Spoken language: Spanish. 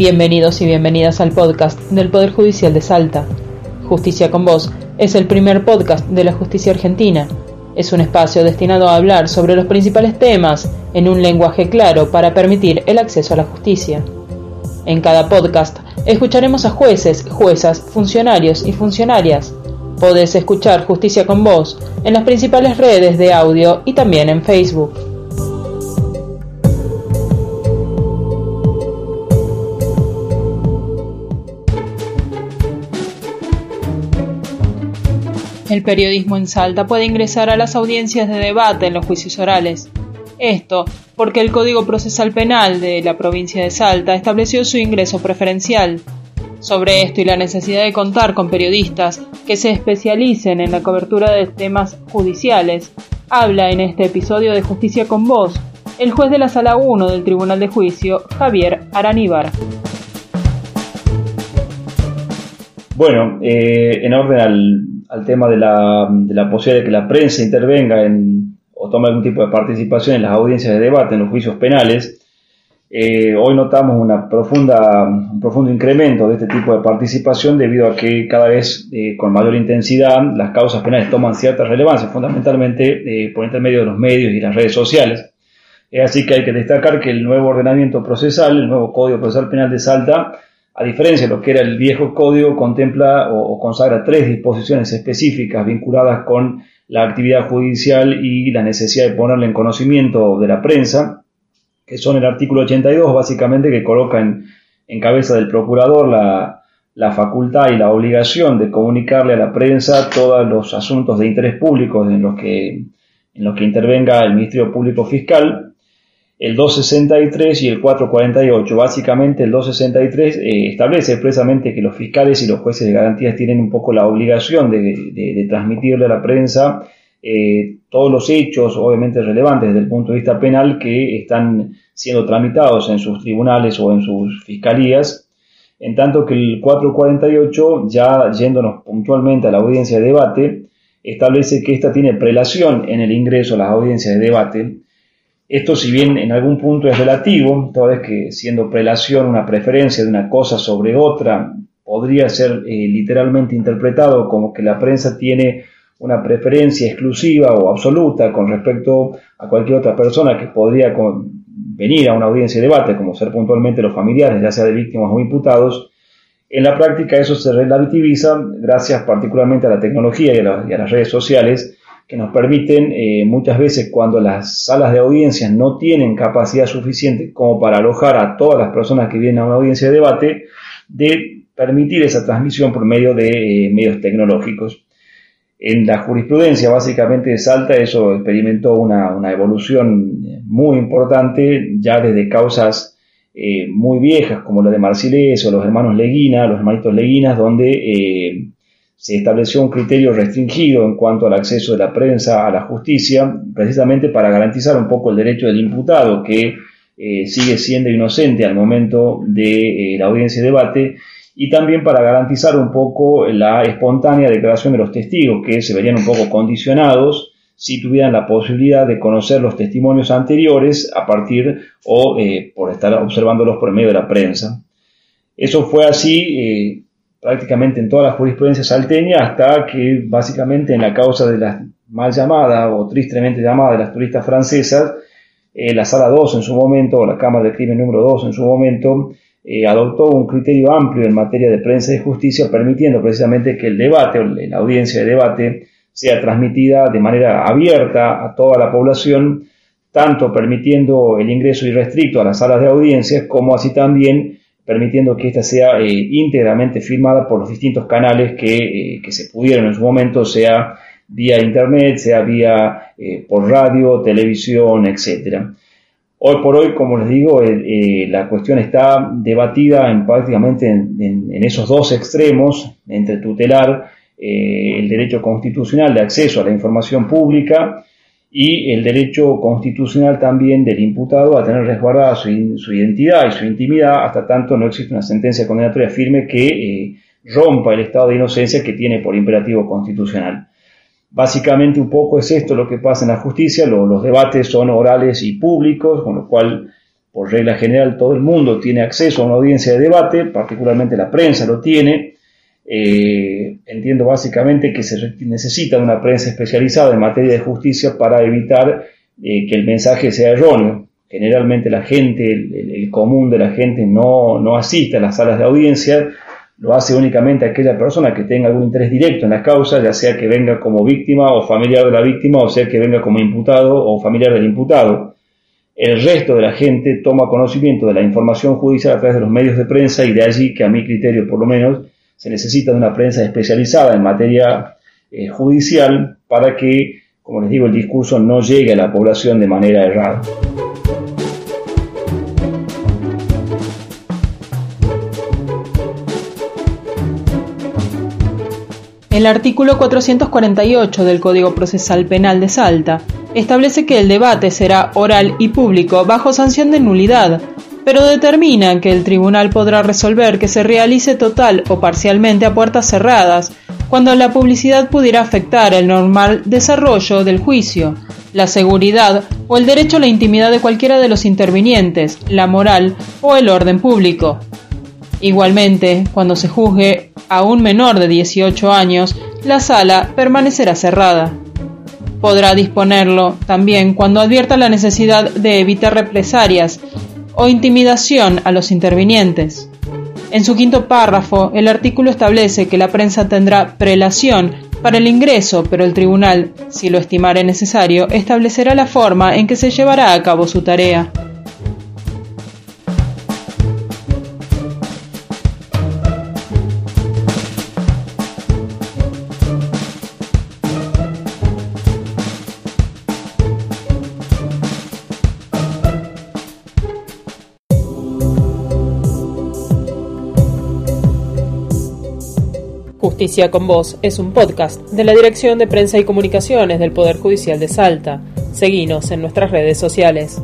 Bienvenidos y bienvenidas al podcast del Poder Judicial de Salta. Justicia con Vos es el primer podcast de la justicia argentina. Es un espacio destinado a hablar sobre los principales temas en un lenguaje claro para permitir el acceso a la justicia. En cada podcast escucharemos a jueces, juezas, funcionarios y funcionarias. Podés escuchar Justicia con Vos en las principales redes de audio y también en Facebook. El periodismo en Salta puede ingresar a las audiencias de debate en los juicios orales. Esto porque el Código Procesal Penal de la provincia de Salta estableció su ingreso preferencial. Sobre esto y la necesidad de contar con periodistas que se especialicen en la cobertura de temas judiciales, habla en este episodio de Justicia con Voz el juez de la Sala 1 del Tribunal de Juicio, Javier Araníbar. Bueno, eh, en orden al, tema de la, posibilidad de que la prensa intervenga en, o tome algún tipo de participación en las audiencias de debate, en los juicios penales, eh, hoy notamos un profundo incremento de este tipo de participación debido a que cada vez eh, con mayor intensidad las causas penales toman cierta relevancia, fundamentalmente por intermedio de los medios y las redes sociales. así que hay que destacar que el nuevo ordenamiento procesal, el nuevo Código Procesal Penal de Salta, a diferencia de lo que era el viejo código, contempla o, consagra tres disposiciones específicas vinculadas con la actividad judicial y la necesidad de ponerle en conocimiento de la prensa, que son el artículo 82, básicamente, que coloca en, cabeza del procurador la, facultad y la obligación de comunicarle a la prensa todos los asuntos de interés público en los que intervenga el Ministerio Público Fiscal, el 263 y el 448. Básicamente el 263 eh, establece expresamente que los fiscales y los jueces de garantías tienen un poco la obligación de, transmitirle a la prensa eh, todos los hechos, obviamente relevantes desde el punto de vista penal, que están siendo tramitados en sus tribunales o en sus fiscalías. En tanto que el 448, ya yéndonos puntualmente a la audiencia de debate, establece que ésta tiene prelación en el ingreso a las audiencias de debate, esto, si bien en algún punto es relativo, toda vez que siendo prelación una preferencia de una cosa sobre otra, podría ser eh, literalmente interpretado como que la prensa tiene una preferencia exclusiva o absoluta con respecto a cualquier otra persona que podría venir a una audiencia de debate, como ser puntualmente los familiares, ya sea de víctimas o imputados, en la práctica eso se relativiza gracias particularmente a la tecnología y a las redes sociales, que nos permiten eh, muchas veces cuando las salas de audiencias no tienen capacidad suficiente como para alojar a todas las personas que vienen a una audiencia de debate, de permitir esa transmisión por medio de eh, medios tecnológicos. En la jurisprudencia básicamente de Salta eso experimentó una, evolución muy importante ya desde causas eh, muy viejas como la de Marcilés o los hermanos Leguina, los hermanitos Leguinas, donde se estableció un criterio restringido en cuanto al acceso de la prensa a la justicia, precisamente para garantizar un poco el derecho del imputado que eh, sigue siendo inocente al momento de eh, la audiencia de debate y también para garantizar un poco la espontánea declaración de los testigos que se verían un poco condicionados si tuvieran la posibilidad de conocer los testimonios anteriores a partir o eh, por estar observándolos por medio de la prensa. Eso fue así prácticamente en toda la jurisprudencia salteña hasta que básicamente en la causa de la mal llamada o tristemente llamada de las turistas francesas, eh, la sala 2 en su momento, o la Cámara de Crimen número 2 en su momento, eh, adoptó un criterio amplio en materia de prensa y justicia, permitiendo precisamente que el debate o la audiencia de debate sea transmitida de manera abierta a toda la población, tanto permitiendo el ingreso irrestricto a las salas de audiencias, como así también permitiendo que ésta sea eh, íntegramente firmada por los distintos canales que, eh, se pudieron en su momento, sea vía internet, sea vía eh, por radio, televisión, etc. Hoy por hoy, como les digo, la cuestión está debatida en, prácticamente en, esos dos extremos, entre tutelar el derecho constitucional de acceso a la información pública y el derecho constitucional también del imputado a tener resguardada su, identidad y su intimidad hasta tanto no existe una sentencia condenatoria firme que eh, rompa el estado de inocencia que tiene por imperativo constitucional. Básicamente un poco es esto lo que pasa en la justicia, los debates son orales y públicos, con lo cual por regla general todo el mundo tiene acceso a una audiencia de debate, particularmente la prensa lo tiene. Eh, entiendo básicamente que se necesita una prensa especializada en materia de justicia para evitar eh, que el mensaje sea erróneo. Generalmente la gente, el, común de la gente no, no asiste a las salas de audiencia, lo hace únicamente aquella persona que tenga algún interés directo en la causa, ya sea que venga como víctima o familiar de la víctima, o sea que venga como imputado o familiar del imputado. El resto de la gente toma conocimiento de la información judicial a través de los medios de prensa y de allí que a mi criterio por lo menos se necesita de una prensa especializada en materia eh, judicial para que, como les digo, el discurso no llegue a la población de manera errada. El artículo 448 del Código Procesal Penal de Salta establece que el debate será oral y público bajo sanción de nulidad, pero determina que el tribunal podrá resolver que se realice total o parcialmente a puertas cerradas, cuando la publicidad pudiera afectar el normal desarrollo del juicio, la seguridad o el derecho a la intimidad de cualquiera de los intervinientes, la moral o el orden público. Igualmente, cuando se juzgue a un menor de 18 años, la sala permanecerá cerrada. Podrá disponerlo también cuando advierta la necesidad de evitar represalias o intimidación a los intervinientes. En su quinto párrafo, el artículo establece que la prensa tendrá prelación para el ingreso, pero el tribunal, si lo estimare necesario, establecerá la forma en que se llevará a cabo su tarea. Justicia con Vos es un podcast de la Dirección de Prensa y Comunicaciones del Poder Judicial de Salta. Seguinos en nuestras redes sociales.